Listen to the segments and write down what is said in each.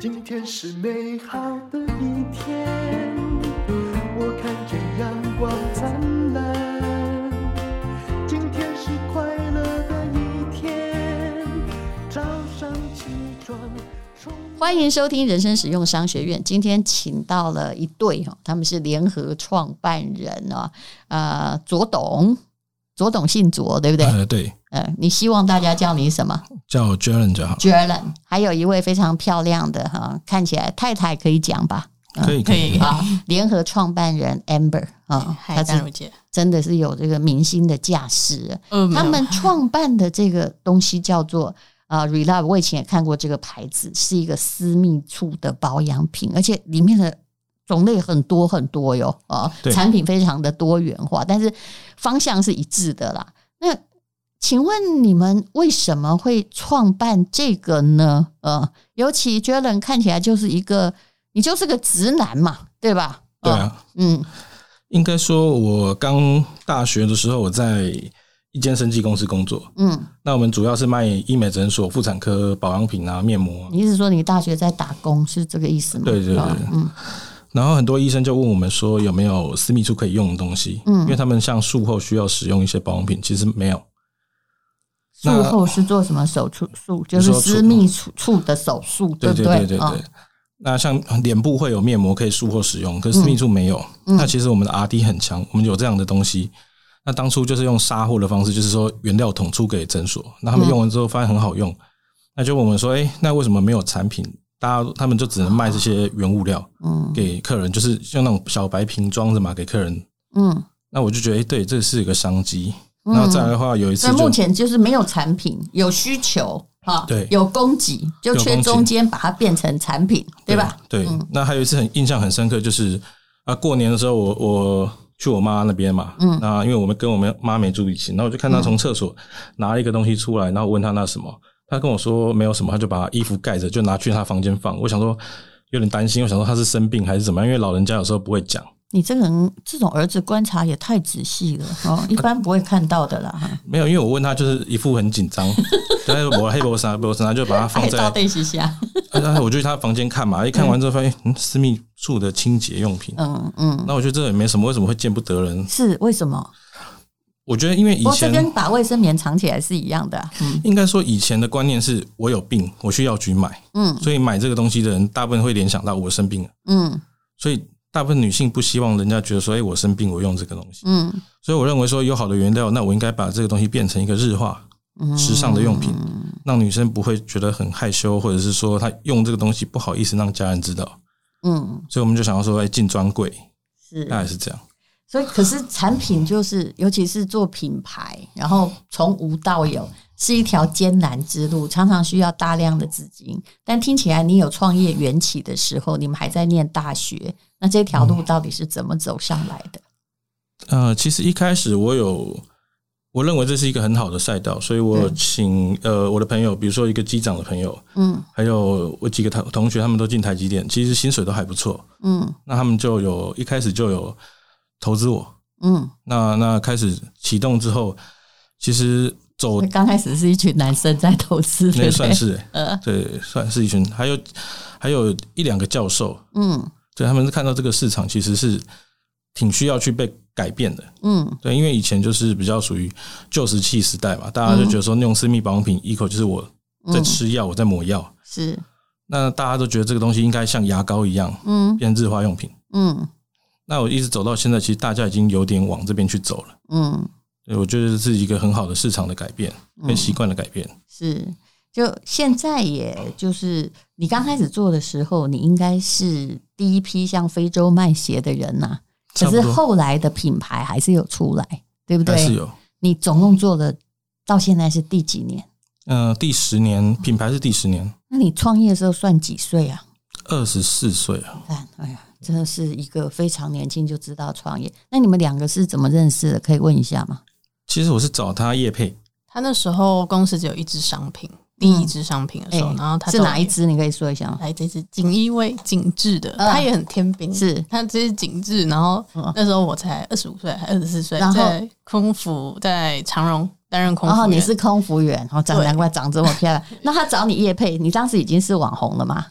今天是美好的一天，我看见阳光灿烂。今天是快乐的一天，早上起床。欢迎收听人生实用商学院。今天请到了一对哈，他们是联合创办人啊，呃，左董，左董姓左，对不对？呃，对。呃，你希望大家叫你什么？叫 Jalen 就好。Jalen，还有一位非常漂亮的哈，看起来太太可以讲吧？可以可以啊。联合创办人 Amber 啊，嗨，淡如姐，真的是有这个明星的架势。嗯，他们创办的这个东西叫做啊 Relove，我以前也看过这个牌子，是一个私密处的保养品，而且里面的种类很多很多哟啊，产品非常的多元化，但是方向是一致的啦。那请问你们为什么会创办这个呢？呃，尤其 Jalen 看起来就是一个，你就是个直男嘛，对吧？对啊，嗯，应该说，我刚大学的时候，我在一间生技公司工作，嗯，那我们主要是卖医美诊所、妇产科保养品啊、面膜。你是说你大学在打工是这个意思吗？对对对，嗯。然后很多医生就问我们说，有没有私密处可以用的东西？嗯，因为他们像术后需要使用一些保养品，其实没有。术后是做什么手术？术就是私密处处的手术，对不对？对对对对。那像脸部会有面膜可以术后使用，可是私密处没有。那其实我们的 RD 很强，我们有这样的东西。那当初就是用杀货的方式，就是说原料桶出给诊所，那他们用完之后发现很好用，那就问我们说：“哎，那为什么没有产品？大家他们就只能卖这些原物料，嗯，给客人，就是用那种小白瓶装的嘛，给客人。”嗯，那我就觉得，哎，对，这是一个商机。那再来的话，有一次，那目前就是没有产品，有需求哈，对，有供给，就缺中间把它变成产品，对吧？对。那还有一次很印象很深刻，就是啊，过年的时候我我去我妈那边嘛，嗯，那因为我们跟我们妈没住一起，然后我就看她从厕所拿了一个东西出来，然后问她那什么，她跟我说没有什么，他就把衣服盖着就拿去他房间放。我想说有点担心，我想说他是生病还是怎么样，因为老人家有时候不会讲。你这个人，这种儿子观察也太仔细了哦，一般不会看到的啦。没有，因为我问他，就是一副很紧张，但是我黑脖子，脖子他就把它放在地下。然 后我就去他房间看嘛，一看完之后发现，嗯，私密处的清洁用品。嗯嗯。那我觉得这也没什么，为什么会见不得人？是为什么？我觉得因为以前跟把卫生棉藏起来是一样的。嗯。应该说以前的观念是我有病，我去药局买。嗯。所以买这个东西的人，大部分会联想到我生病了。嗯。所以。大部分女性不希望人家觉得说，哎，我生病，我用这个东西。嗯，所以我认为说，有好的原料，那我应该把这个东西变成一个日化、时尚的用品，让女生不会觉得很害羞，或者是说她用这个东西不好意思让家人知道。嗯，所以我们就想要说，哎，进专柜，是，大概是这样。所以，可是产品就是，尤其是做品牌，然后从无到有，是一条艰难之路，常常需要大量的资金。但听起来，你有创业缘起的时候，你们还在念大学。那这条路到底是怎么走上来的？嗯、呃，其实一开始我有，我认为这是一个很好的赛道，所以我请呃我的朋友，比如说一个机长的朋友，嗯，还有我几个同同学，他们都进台积电，其实薪水都还不错，嗯，那他们就有一开始就有投资我，嗯，那那开始启动之后，其实走刚开始是一群男生在投资，那算是，呃，对，算是一群，还有还有一两个教授，嗯。对，他们是看到这个市场其实是挺需要去被改变的，嗯，对，因为以前就是比较属于旧石器时代嘛，大家就觉得说那种私密保养品，一口就是我在吃药，我在抹药，是，那大家都觉得这个东西应该像牙膏一样，嗯，变日化用品，嗯，那我一直走到现在，其实大家已经有点往这边去走了，嗯，对，我觉得是一个很好的市场的改变，跟习惯的改变，是。就现在，也就是你刚开始做的时候，你应该是第一批向非洲卖鞋的人呐、啊。可是后来的品牌还是有出来，对不对？还是有。你总共做了到现在是第几年？嗯、呃，第十年，品牌是第十年。那你创业的时候算几岁啊？二十四岁啊！哎呀，真的是一个非常年轻就知道创业。那你们两个是怎么认识的？可以问一下吗？其实我是找他叶配，他那时候公司只有一支商品。第一支商品的时候，嗯、然后他是哪一支？你可以说一下吗？来，这支锦衣卫紧致的，他也很天兵，是他这是紧致。然后那时候我才二十五岁，还二十四岁，然后在空服在长荣担任空服员。然后你是空服员，然后长难怪长这么漂亮。那他找你叶配，你当时已经是网红了吗？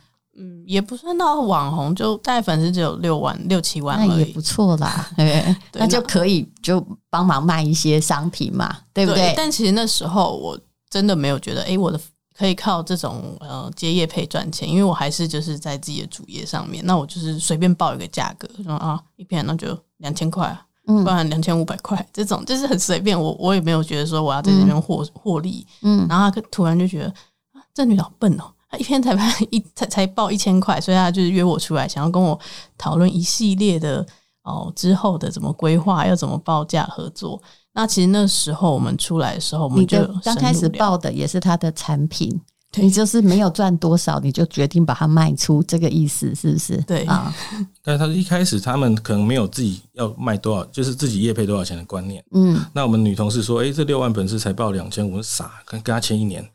也不算到网红，就大概粉丝只有六万六七万，那也不错啦。对，那就可以就帮忙卖一些商品嘛，对不对？对，但其实那时候我真的没有觉得，哎，我的可以靠这种呃接业配赚钱，因为我还是就是在自己的主业上面，那我就是随便报一个价格，说啊一片那就两千块，不然两千五百块，这种 就是很随便，我我也没有觉得说我要在这边获获利，嗯，然后他突然就觉得啊，这女的好笨哦。他一天才拍一才才报一千块，所以他就是约我出来，想要跟我讨论一系列的哦之后的怎么规划，要怎么报价合作。那其实那时候我们出来的时候，我们就刚开始报的也是他的产品，你就是没有赚多少，你就决定把它卖出，这个意思是不是？对啊。但是他一开始他们可能没有自己要卖多少，就是自己业配多少钱的观念。嗯。那我们女同事说：“哎，这六万本是才报两千五，傻，跟跟他签一年。”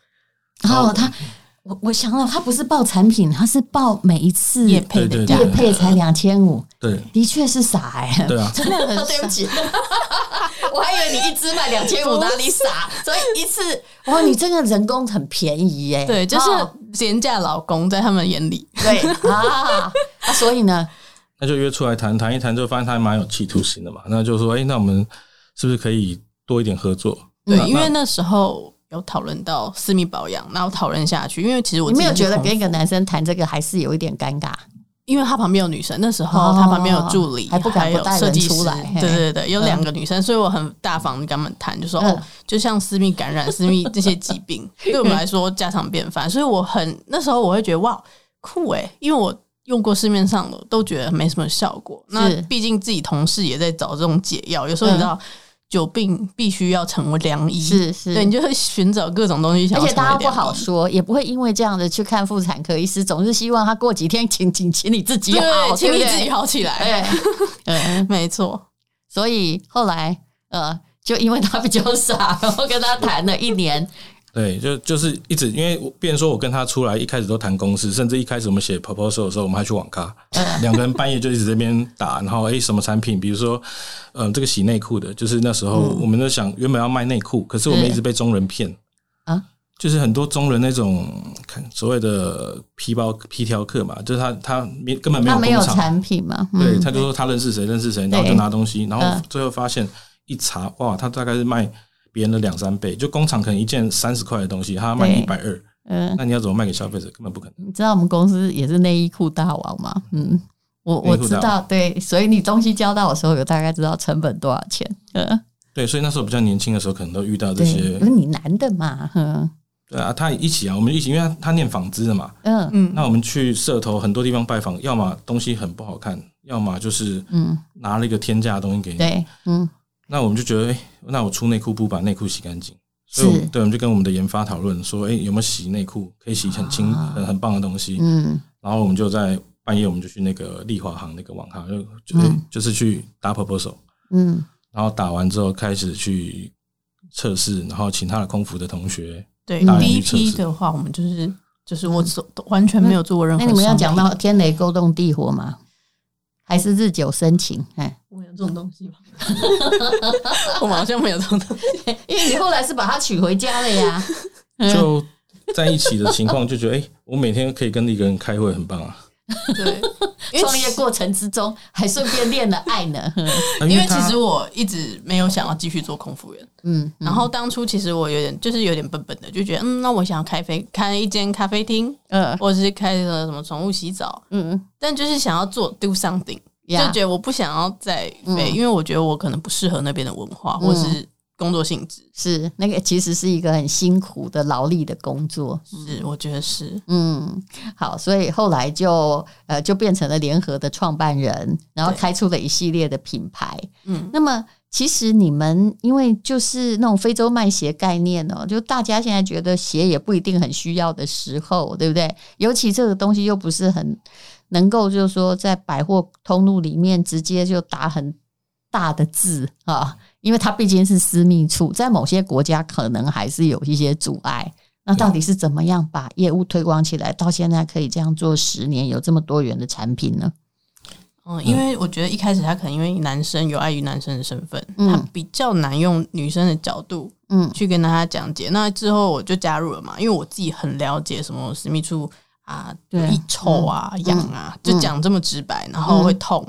然后他。我我想了，他不是报产品，他是报每一次业配的业配才两千五，对，的确是傻哎、欸，对啊，真的很对不起，我还以为你一支卖两千五 哪里傻，所以一次。哇，你这个人工很便宜耶、欸，对，就是廉价劳工在他们眼里，对。啊，啊，所以呢，那就约出来谈谈一谈，就发现他还蛮有企图心的嘛，那就说，哎、欸，那我们是不是可以多一点合作？对，因为那时候。有讨论到私密保养，然后讨论下去，因为其实我你没有觉得跟一个男生谈这个还是有一点尴尬，因为他旁边有女生，那时候他旁边有助理，还不敢不带人出来，对对对，有两个女生，所以我很大方跟他们谈，就说哦，就像私密感染、私密这些疾病，对我们来说家常便饭，所以我很那时候我会觉得哇酷诶，因为我用过市面上的都觉得没什么效果，那毕竟自己同事也在找这种解药，有时候你知道。久病必须要成为良医，是是，对，你就会寻找各种东西，而且大家不好说，也不会因为这样的去看妇产科医师，总是希望他过几天请请请你自己好，请你自己好起来，对，对，没错。所以后来呃，就因为他比较傻，然后跟他谈了一年。对，就就是一直，因为变成说我跟他出来，一开始都谈公司，甚至一开始我们写 proposal 的时候，我们还去网咖，两个人半夜就一直这边打，然后哎，什么产品，比如说，嗯、呃，这个洗内裤的，就是那时候我们都想原本要卖内裤，可是我们一直被中人骗啊，就是很多中人那种所谓的皮包皮条客嘛，就是他他没根本没有工厂，他没有产品嘛，嗯、对，他就说他认识谁认识谁，然后就拿东西，然后最后发现一查，哇，他大概是卖。别人的两三倍，就工厂可能一件三十块的东西，他要卖一百二，嗯，那你要怎么卖给消费者？根本不可能。你知道我们公司也是内衣裤大王吗？嗯，我我知道，对，所以你东西交到的时候，有大概知道成本多少钱。嗯，对，所以那时候比较年轻的时候，可能都遇到这些。不是你男的嘛？嗯，对啊，他一起啊，我们一起，因为他他念纺织的嘛，嗯嗯，那我们去社头很多地方拜访，要么东西很不好看，要么就是嗯拿了一个天价的东西给你，对，嗯。那我们就觉得，哎、欸，那我出内裤不把内裤洗干净，所以对，我们就跟我们的研发讨论说，哎、欸，有没有洗内裤可以洗很轻、很很棒的东西？嗯，然后我们就在半夜，我们就去那个丽华行那个网咖，就就、欸、就是去打 proposal，嗯，然后打完之后开始去测试，然后请他的空服的同学，对，第一批的话，我们就是就是我做完全没有做过任何、嗯。那你们要讲到天雷勾动地火吗？还是日久生情？哎，我有这种东西吗？我好像没有这种东西，因为你后来是把他娶回家了呀。就在一起的情况，就觉得哎、欸，我每天可以跟一个人开会，很棒啊。对，创业过程之中还顺便练了爱呢。因为其实我一直没有想要继续做空服员。嗯，然后当初其实我有点就是有点笨笨的，就觉得嗯，那我想要开飞开一间咖啡厅，嗯，或者是开个什么宠物洗澡，嗯，但就是想要做 do something。就觉得我不想要再飞，因为我觉得我可能不适合那边的文化，或是工作性质。是那个其实是一个很辛苦的劳力的工作。是，我觉得是。嗯，好，所以后来就呃就变成了联合的创办人，然后开出了一系列的品牌。嗯，那么其实你们因为就是那种非洲卖鞋概念哦，就大家现在觉得鞋也不一定很需要的时候，对不对？尤其这个东西又不是很。能够就是说，在百货通路里面直接就打很大的字啊，因为它毕竟是私密处，在某些国家可能还是有一些阻碍。那到底是怎么样把业务推广起来，到现在可以这样做十年，有这么多元的产品呢？嗯，因为我觉得一开始他可能因为男生有碍于男生的身份，他比较难用女生的角度，嗯，去跟大家讲解。那之后我就加入了嘛，因为我自己很了解什么私密处。啊，对，臭啊，痒啊，就讲这么直白，然后会痛。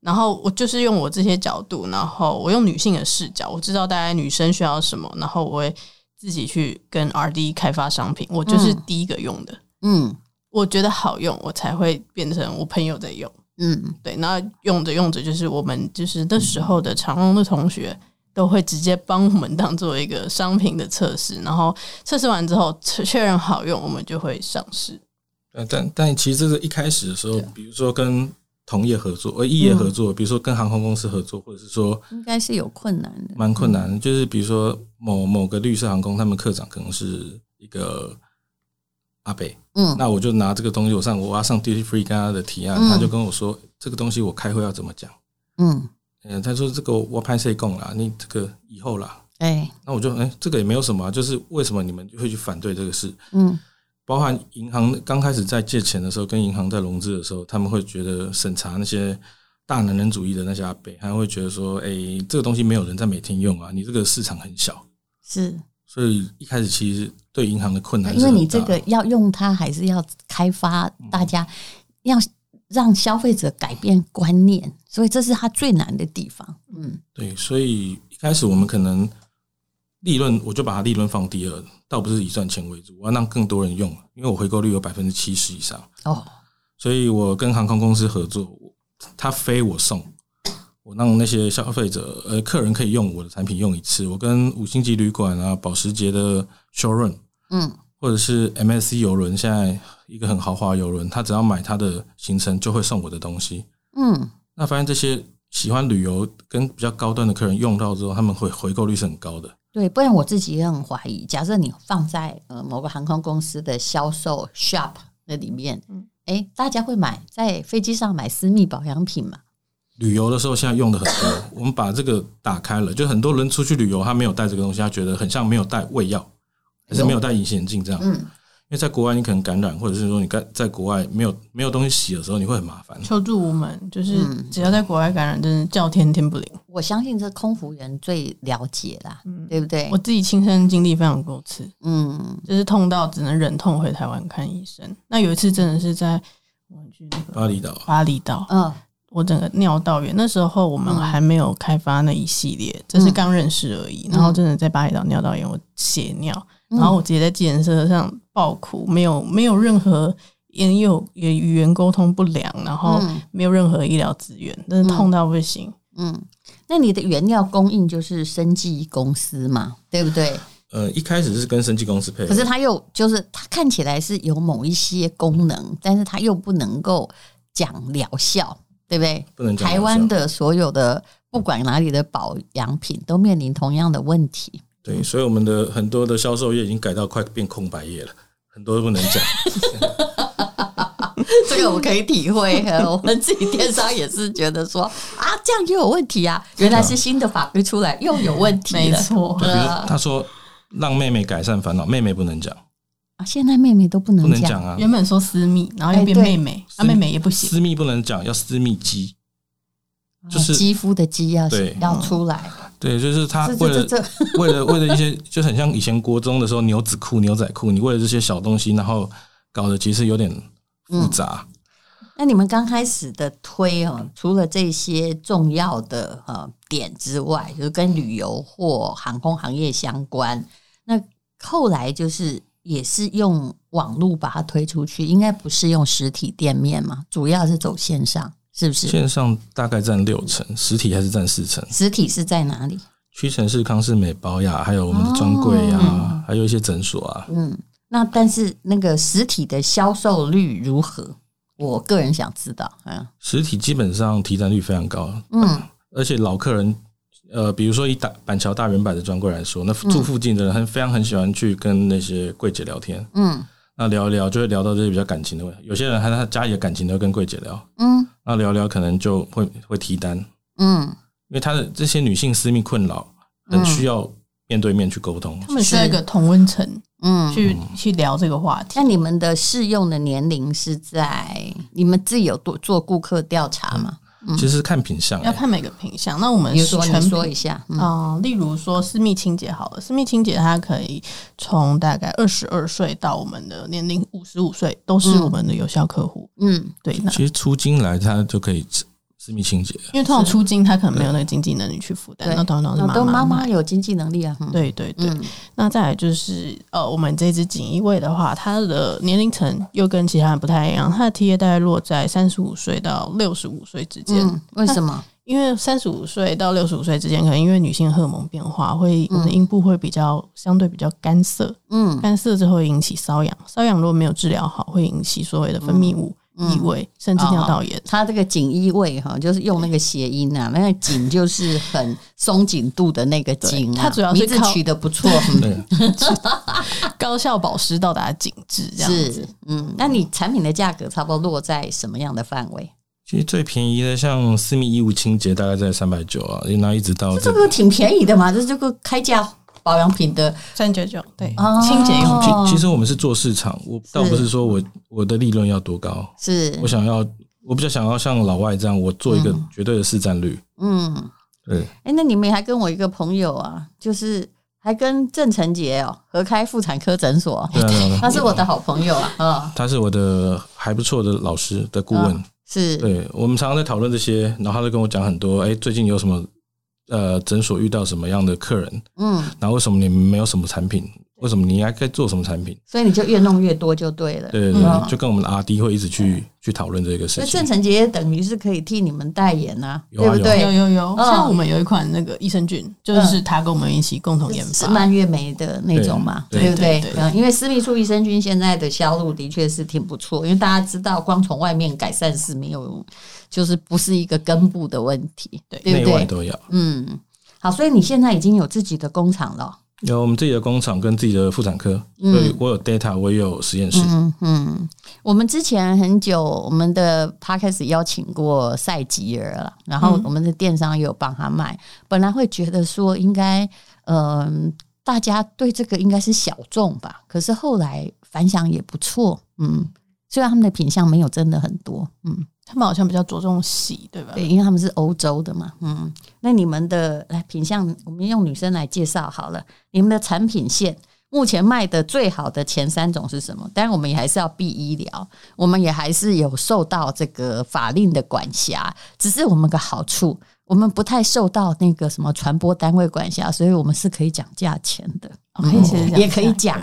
然后我就是用我这些角度，然后我用女性的视角，我知道大概女生需要什么，然后我会自己去跟 RD 开发商品。我就是第一个用的，嗯，我觉得好用，我才会变成我朋友在用，嗯，对。那用着用着，就是我们就是那时候的长隆的同学都会直接帮我们当做一个商品的测试，然后测试完之后确认好用，我们就会上市。但但其实这个一开始的时候，比如说跟同业合作，呃，异业合作，比如说跟航空公司合作，或者是说，应该是有困难的，蛮困难的。就是比如说某某个绿色航空，他们科长可能是一个阿北，嗯，那我就拿这个东西，我上我要上 duty free 跟他的提案，他就跟我说，这个东西我开会要怎么讲，嗯，嗯，他说这个我拍谁供啦，你这个以后啦，哎，那我就哎，这个也没有什么，就是为什么你们会去反对这个事，嗯。包含银行刚开始在借钱的时候，跟银行在融资的时候，他们会觉得审查那些大男人主义的那些阿伯，还会觉得说：“哎，这个东西没有人在每天用啊，你这个市场很小。”是，所以一开始其实对银行的困难，因为你这个要用它，还是要开发大家要让消费者改变观念，所以这是它最难的地方。嗯，对，所以一开始我们可能。利润我就把它利润放第二，倒不是以赚钱为主，我要让更多人用，因为我回购率有百分之七十以上。哦，所以我跟航空公司合作，他飞我送，我让那些消费者呃客人可以用我的产品用一次，我跟五星级旅馆啊、保时捷的 showroom，嗯，或者是 MSC 游轮，现在一个很豪华游轮，他只要买他的行程就会送我的东西，嗯，那发现这些喜欢旅游跟比较高端的客人用到之后，他们会回购率是很高的。对，不然我自己也很怀疑。假设你放在呃某个航空公司的销售 shop 那里面，哎，大家会买在飞机上买私密保养品吗？旅游的时候现在用的很多。我们把这个打开了，就很多人出去旅游，他没有带这个东西，他觉得很像没有带胃药，还是没有带隐形眼镜这样。嗯。因为在国外你可能感染，或者是说你在在国外没有没有东西洗的时候，你会很麻烦。求助无门，就是只要在国外感染，真的叫天天不灵。我相信这空服员最了解啦，嗯，对不对？我自己亲身经历非常多次，嗯，就是痛到只能忍痛回台湾看医生。那有一次真的是在我去那个巴厘岛，巴厘岛，嗯，我整个尿道炎，那时候我们还没有开发那一系列，只是刚认识而已。然后真的在巴厘岛尿道炎，我血尿。然后我直接在计程车上爆哭，没有没有任何也有也语言沟通不良，然后没有任何医疗资源，真的痛到不行。嗯，那你的原料供应就是生技公司嘛，对不对？呃，一开始是跟生技公司配合，可是它又就是它看起来是有某一些功能，但是它又不能够讲疗效，对不对？不能讲。台湾的所有的不管哪里的保养品都面临同样的问题。对，所以我们的很多的销售页已经改到快变空白页了，很多都不能讲。这个我可以体会，我们自己电商也是觉得说啊，这样就有问题啊，原来是新的法规出来又有问题，没错。比如他说让妹妹改善烦恼，妹妹不能讲啊，现在妹妹都不能不能讲啊。原本说私密，然后又变妹妹，啊，妹妹也不行，私密不能讲，要私密肌，就是肌肤的肌要要出来。对，就是他为了 为了为了一些，就很像以前国中的时候牛仔裤、牛仔裤，你为了这些小东西，然后搞得其实有点复杂。嗯、那你们刚开始的推哦，除了这些重要的呃点之外，就是跟旅游或航空行业相关，那后来就是也是用网络把它推出去，应该不是用实体店面嘛？主要是走线上。是不是？线上大概占六成，实体还是占四成？实体是在哪里？屈臣氏、康是美、宝雅，还有我们的专柜啊，哦嗯、还有一些诊所啊。嗯，那但是那个实体的销售率如何？我个人想知道。嗯，实体基本上提单率非常高。嗯，而且老客人，呃，比如说以大板桥大远百的专柜来说，那住附近的人很非常很喜欢去跟那些柜姐聊天。嗯。那聊一聊就会聊到这些比较感情的问题，有些人还他家里的感情都会跟柜姐聊，嗯，那聊聊可能就会会提单，嗯，因为他的这些女性私密困扰很需要面对面去沟通，他们需要一个同温层，嗯，去去聊这个话题。那你们的适用的年龄是在你们自己有做做顾客调查吗？其实看品相，要看每个品相。那我们比如说你说一下啊，例如说私密清洁好了，私密清洁它可以从大概二十二岁到我们的年龄五十五岁，都是我们的有效客户。嗯，对。那其实出金来它就可以。私密清洁，因为通常出金他可能没有那个经济能力去负担，那通常是妈妈。妈妈有经济能力啊，对对对。那再来就是呃，我们这支锦衣卫的话，它的年龄层又跟其他人不太一样，它的 TA 大概落在三十五岁到六十五岁之间。为什么？因为三十五岁到六十五岁之间，可能因为女性荷尔蒙变化，会我们的阴部会比较相对比较干涩，嗯，干涩之后引起瘙痒，瘙痒如果没有治疗好，会引起所谓的分泌物。异味，甚至尿道炎。它这个锦衣卫哈，就是用那个谐音啊，那个锦就是很松紧度的那个紧啊。它主要是名字取得不错，高效保湿到达紧致这样子。嗯，那你产品的价格差不多落在什么样的范围？其实最便宜的像私密衣物清洁，大概在三百九啊，那一直到这个挺便宜的嘛，这这个开价。保养品的三九九，对，清洁用品。其实我们是做市场，我倒不是说我我的利润要多高，是。我想要，我比较想要像老外这样，我做一个绝对的市占率。嗯，对。哎，那你们还跟我一个朋友啊，就是还跟郑成杰哦合开妇产科诊所，对啊，他是我的好朋友啊，啊，他是我的还不错的老师的顾问，是。对，我们常常在讨论这些，然后他就跟我讲很多，哎，最近有什么？呃，诊所遇到什么样的客人？嗯，然后为什么你们没有什么产品？为什么你还可以做什么产品？所以你就越弄越多就对了。对对对，就跟我们的 RD 会一直去去讨论这个事情。那郑成杰等于是可以替你们代言呐，对不对？有有有，像我们有一款那个益生菌，就是他跟我们一起共同研发，是蔓越莓的那种嘛，对不对？嗯，因为私密处益生菌现在的销路的确是挺不错，因为大家知道，光从外面改善是没有用，就是不是一个根部的问题，对对不对？都要，嗯。好，所以你现在已经有自己的工厂了？有我们自己的工厂跟自己的妇产科，所以我有 data，我也有实验室。嗯嗯，我们之前很久，我们的 podcast 邀请过赛吉尔了，然后我们的电商也有帮他卖。本来会觉得说应该，嗯、呃，大家对这个应该是小众吧，可是后来反响也不错。嗯，虽然他们的品相没有真的很多，嗯。他们好像比较着重洗，对吧？对，因为他们是欧洲的嘛。嗯，那你们的来品相，我们用女生来介绍好了。你们的产品线目前卖的最好的前三种是什么？当然，我们也还是要避医疗，我们也还是有受到这个法令的管辖。只是我们个好处，我们不太受到那个什么传播单位管辖，所以我们是可以讲价钱的，可以、嗯、也可以讲。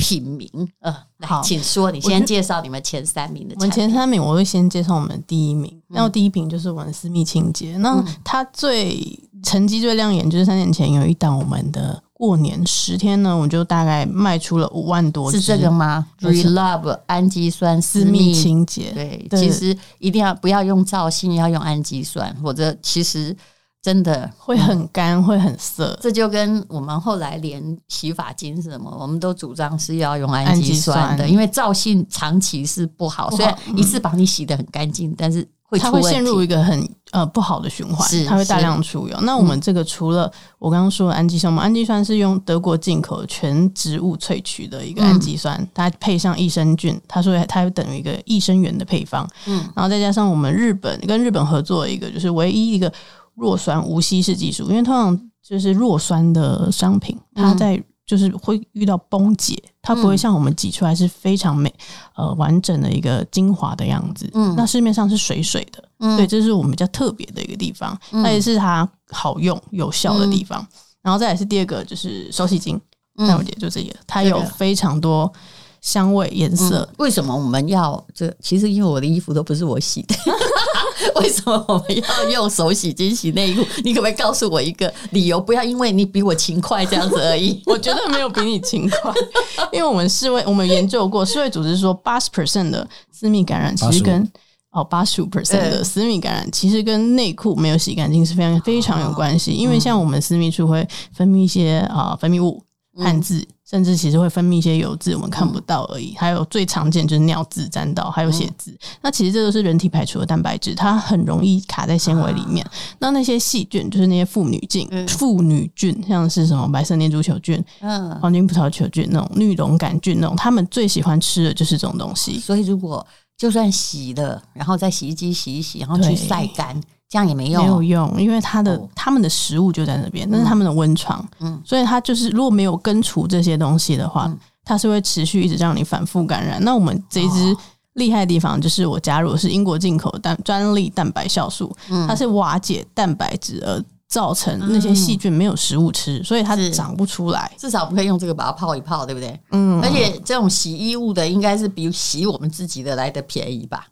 品名，呃，好，请说。你先介绍你们前三名的。我们前三名，我会先介绍我们第一名。然后第一名就是我们私密清洁。那它最成绩最亮眼，就是三年前有一档我们的过年十天呢，我们就大概卖出了五万多。是这个吗？Relove 氨基酸私密清洁。对，其实一定要不要用皂性，要用氨基酸，否则其实。真的会很干，嗯、会很涩。这就跟我们后来连洗发精是什么，我们都主张是要用氨基酸的，因为皂性长期是不好。虽然一次把你洗得很干净，但是它会陷入一个很呃不好的循环，是它会大量出油。那我们这个除了我刚刚说的氨基酸，我们氨基酸是用德国进口全植物萃取的一个氨基酸，它配上益生菌，它说它有等于一个益生元的配方。嗯，然后再加上我们日本跟日本合作一个，就是唯一一个。弱酸无稀释技术，因为通常就是弱酸的商品，它在就是会遇到崩解，它不会像我们挤出来是非常美呃完整的一个精华的样子。嗯，那市面上是水水的，嗯，对，这是我们比较特别的一个地方，那也是它好用有效的地方。然后再来是第二个就是手洗精，那我觉得就这个，它有非常多香味颜色。为什么我们要这？其实因为我的衣服都不是我洗的。为什么我们要用手洗精洗内裤？你可不可以告诉我一个理由？不要因为你比我勤快这样子而已。我觉得没有比你勤快，因为我们世卫我们研究过，世卫组织说八十 percent 的私密感染其实跟哦八十五 percent 的私密感染其实跟内裤没有洗干净是非常非常有关系。因为像我们私密处会分泌一些啊分泌物。汗渍，甚至其实会分泌一些油脂，我们看不到而已。还有最常见就是尿渍沾到，还有血渍。那其实这都是人体排出的蛋白质，它很容易卡在纤维里面。那那些细菌就是那些妇女菌，妇女菌像是什么白色念珠球菌、嗯，黄金葡萄球菌那种、绿绒杆菌那种，他们最喜欢吃的就是这种东西。所以如果就算洗了，然后在洗衣机洗一洗，然后去晒干，这样也没用，没有用，因为它的、哦、他们的食物就在那边，那是他们的温床，嗯，所以它就是如果没有根除这些东西的话，嗯、它是会持续一直让你反复感染。那我们这一支厉害的地方就是我加入的是英国进口蛋专利蛋白酵素，嗯、它是瓦解蛋白质而。造成那些细菌没有食物吃，嗯、所以它长不出来。至少不可以用这个把它泡一泡，对不对？嗯。而且这种洗衣物的，应该是比洗我们自己的来的便宜吧？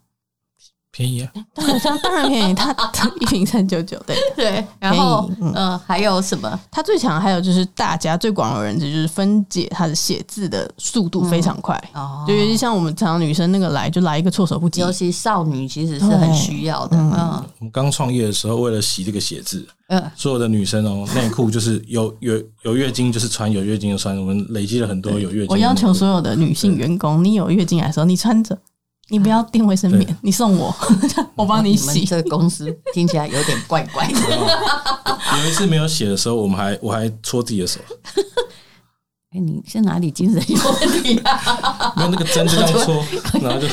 便宜啊！当然，当然便宜。它 一瓶三九九，对 对。然后，嗯、呃，还有什么？它最强还有就是大家最广为人知，就是分解它的写字的速度非常快。哦、嗯。就尤其像我们常常女生那个来，就来一个措手不及。尤其少女其实是很需要的。嗯。嗯，我们刚创业的时候，为了洗这个写字。嗯，所有的女生哦，内裤就是有有有月经就是穿，有月经就穿。我们累积了很多有月经。我要求所有的女性员工，你有月经来的时候，你穿着，你不要订卫生棉，你送我，我帮你洗。这个公司听起来有点怪怪的。有一次没有写的时候，我们还我还搓自己的手。哎，你是哪里精神有问题啊？没有那个针就这样搓，然后就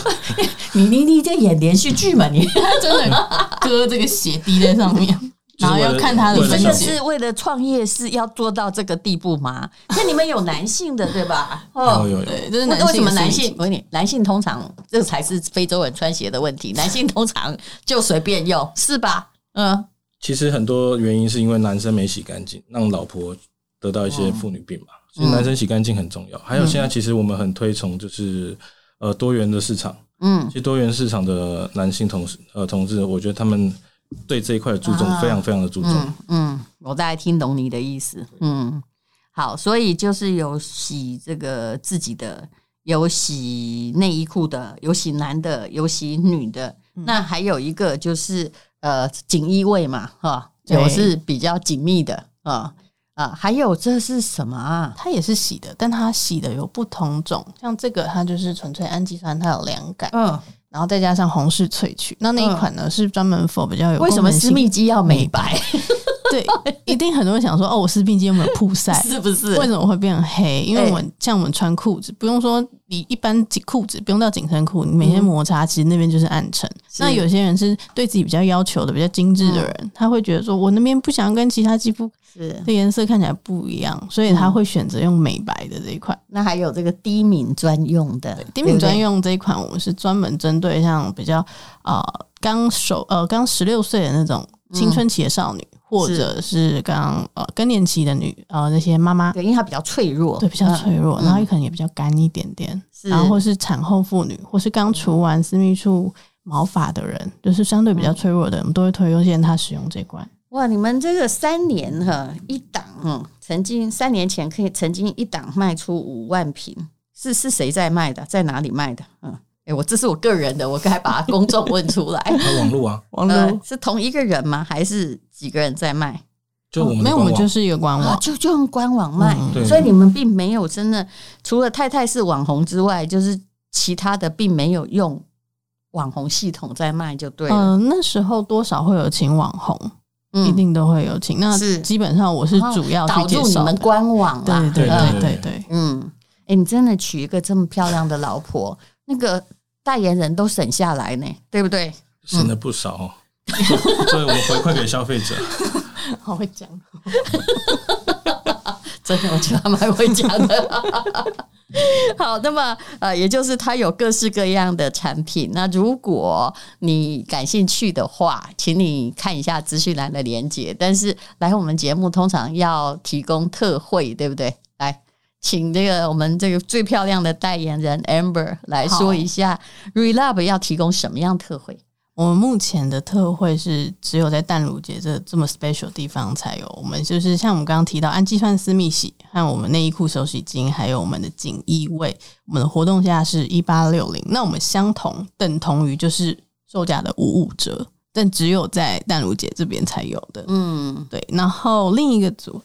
你你你在演连续剧嘛？你 真的割这个血滴在上面。然后要看他的，真的是为了创业是要做到这个地步吗？那你们有男性的对吧？哦，有有，对，就是。为什么男性？我问你，男性通常这才是非洲人穿鞋的问题。男性通常就随便用，是吧？嗯，其实很多原因是因为男生没洗干净，让老婆得到一些妇女病嘛。所以男生洗干净很重要。还有现在其实我们很推崇就是呃多元的市场，嗯，其实多元市场的男性同事呃同志，我觉得他们。对这一块的注重，非常非常的注重。嗯，嗯，我大概听懂你的意思。嗯，好，所以就是有洗这个自己的，有洗内衣裤的，有洗男的，有洗女的。嗯、那还有一个就是呃锦衣卫嘛，哈，有是比较紧密的啊啊。还有这是什么啊？它也是洗的，但它洗的有不同种，像这个它就是纯粹氨基酸，它有凉感。嗯。然后再加上红柿萃取，那那一款呢、嗯、是专门 for 比较有。为什么私密肌要美白？对，一定很多人想说哦，我私密肌有没有曝晒？是不是？为什么会变黑？因为我们像我们穿裤子，不用说你一般紧裤子，不用到紧身裤，你每天摩擦，其实那边就是暗沉。嗯、那有些人是对自己比较要求的、比较精致的人，嗯、他会觉得说我那边不想跟其他肌肤。是，这颜色看起来不一样，所以他会选择用美白的这一款。那还有这个低敏专用的，低敏专用这一款，我们是专门针对像比较啊刚手呃刚十六岁的那种青春期的少女，嗯、或者是。刚呃更年期的女呃那些妈妈，对，因为她比较脆弱，对，比较脆弱，嗯、然后也可能也比较干一点点，然后或是产后妇女，或是刚除完私密处毛发的人，就是相对比较脆弱的人，我们都会推荐她使用这罐。哇，你们这个三年哈一档，嗯，曾经三年前可以曾经一档卖出五万瓶，是是谁在卖的？在哪里卖的？嗯，哎、欸，我这是我个人的，我该把公众问出来。网络啊，网络、呃、是同一个人吗？还是几个人在卖？就我们没有，我们就是一个官网，啊、就就用官网卖。嗯、所以你们并没有真的除了太太是网红之外，就是其他的并没有用网红系统在卖，就对了。嗯、呃，那时候多少会有请网红。一定都会有请，那是基本上我是主要导入你们官网对对对对对，嗯，哎，你真的娶一个这么漂亮的老婆，那个代言人都省下来呢，对不对？省了不少，所以我们回馈给消费者。好会讲，真的，我觉得他们还会讲的。好，那么呃，也就是它有各式各样的产品。那如果你感兴趣的话，请你看一下资讯栏的连接。但是来我们节目通常要提供特惠，对不对？来，请这个我们这个最漂亮的代言人 Amber 来说一下，Relove 要提供什么样特惠？我们目前的特惠是只有在淡如姐这这么 special 地方才有。我们就是像我们刚刚提到氨基酸私密洗和我们内衣裤手洗巾，还有我们的锦衣卫，我们的活动价是一八六零。那我们相同等同于就是售价的五五折，但只有在淡如姐这边才有的。嗯，对。然后另一个组。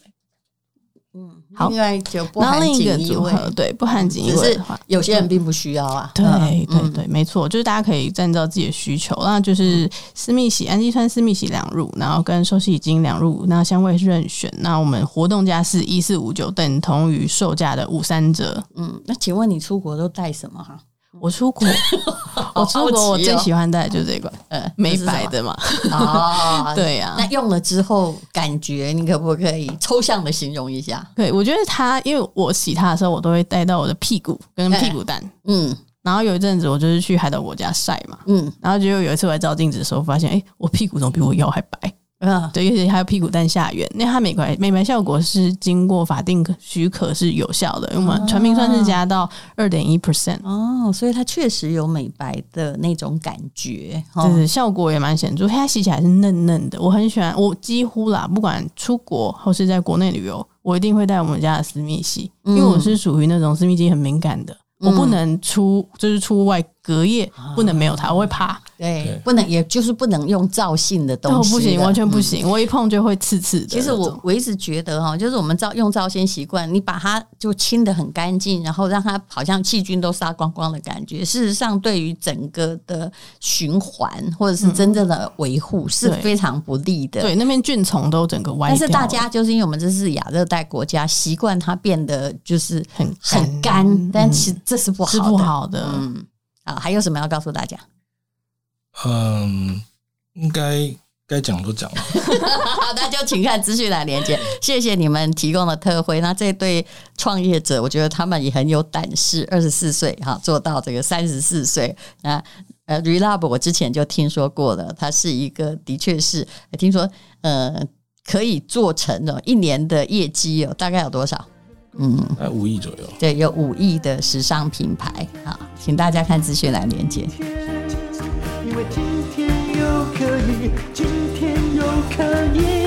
嗯，好，另外就不含另一个组合，对，不含锦衣卫的话，有些人并不需要啊。对对对，没错，就是大家可以按照自己的需求，那就是私密洗氨基酸私密洗两入，然后跟手洗精两入，那香味是任选。那我们活动价是一四五九，等同于售价的五三折。嗯，那请问你出国都带什么哈？我出国，我出国，我最喜欢戴的就是这款，呃，美白的嘛。哦，对呀。那用了之后感觉，你可不可以抽象的形容一下？对，我觉得它，因为我洗它的时候，我都会带到我的屁股跟屁股蛋。嗯。然后有一阵子，我就是去海岛国家晒嘛。嗯。然后结果有一次我在照镜子的时候，发现，哎，我屁股怎么比我腰还白？嗯，对，而且还有屁股蛋下缘，那它美白美白效果是经过法定许可是有效的，因为我们传明酸是加到二点一 percent 哦，所以它确实有美白的那种感觉，就是，效果也蛮显著，它洗起来是嫩嫩的，我很喜欢，我几乎啦，不管出国或是在国内旅游，我一定会带我们家的私密洗，因为我是属于那种私密肌很敏感的。我不能出，就是出外隔夜不能没有它，我会怕。对，不能，也就是不能用皂性的东西，不行，完全不行。我一碰就会刺刺的。其实我我一直觉得哈，就是我们皂用皂先习惯，你把它就清的很干净，然后让它好像细菌都杀光光的感觉。事实上，对于整个的循环或者是真正的维护是非常不利的。对，那边菌虫都整个歪。但是大家就是因为我们这是亚热带国家，习惯它变得就是很很干，但其实这是不好，是不好的。嗯，啊，还有什么要告诉大家？嗯，应该该讲都讲了。好，那就请看资讯栏连接。谢谢你们提供的特惠。那这对创业者，我觉得他们也很有胆识，二十四岁哈做到这个三十四岁。那呃，Relab 我之前就听说过了，它是一个的确是听说呃可以做成了一年的业绩哦，大概有多少？嗯，在五亿左右。对，有五亿的时尚品牌。好，请大家看资讯栏连接。因为今天又可以，今天又可以。